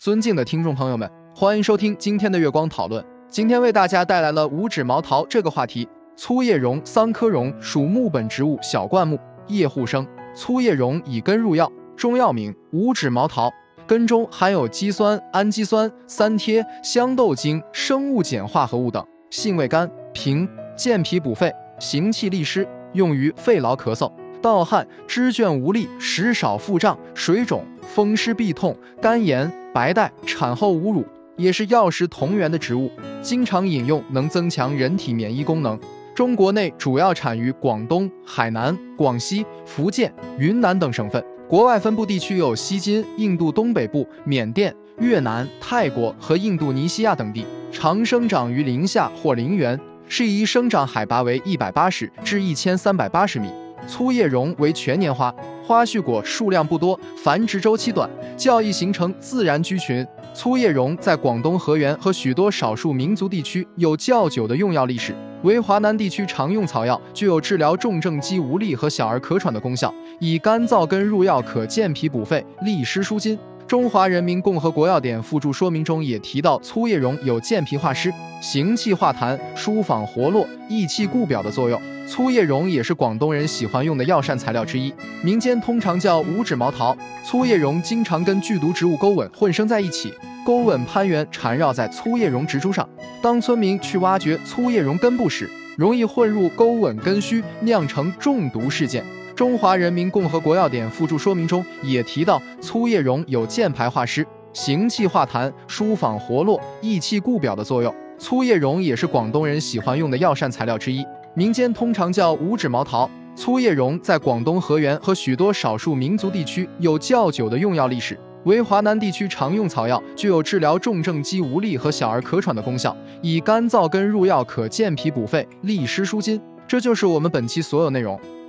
尊敬的听众朋友们，欢迎收听今天的月光讨论。今天为大家带来了五指毛桃这个话题。粗叶榕，桑科榕属木本植物小灌木，叶互生。粗叶榕以根入药，中药名五指毛桃。根中含有肌酸、氨基酸、三萜、香豆精、生物碱化合物等，性味甘平，健脾补肺，行气利湿，用于肺痨咳嗽。盗汗、肢倦无力、食少腹胀、水肿、风湿痹痛、肝炎、白带、产后侮辱，也是药食同源的植物，经常饮用能增强人体免疫功能。中国内主要产于广东、海南、广西、福建、云南等省份，国外分布地区有西金、印度东北部、缅甸、越南、泰国和印度尼西亚等地，常生长于林下或林园，适宜生长海拔为一百八十至一千三百八十米。粗叶榕为全年花，花序果数量不多，繁殖周期短，较易形成自然居群。粗叶榕在广东河源和许多少数民族地区有较久的用药历史，为华南地区常用草药，具有治疗重症肌无力和小儿咳喘的功效。以干燥根入药，可健脾补肺、利湿舒筋。中华人民共和国药典附注说明中也提到，粗叶榕有健脾化湿、行气化痰、舒缓活络、益气固表的作用。粗叶榕也是广东人喜欢用的药膳材料之一，民间通常叫五指毛桃。粗叶榕经常跟剧毒植物钩吻混生在一起，钩吻攀援缠绕在粗叶榕植株上。当村民去挖掘粗叶榕根部时，容易混入钩吻根须，酿成中毒事件。中华人民共和国药典附注说明中也提到，粗叶榕有健排化湿、行气化痰、舒缓活络、益气固表的作用。粗叶榕也是广东人喜欢用的药膳材料之一，民间通常叫五指毛桃。粗叶榕在广东河源和许多少数民族地区有较久的用药历史，为华南地区常用草药，具有治疗重症肌无力和小儿咳喘的功效。以干燥根入药，可健脾补肺、利湿舒筋。这就是我们本期所有内容。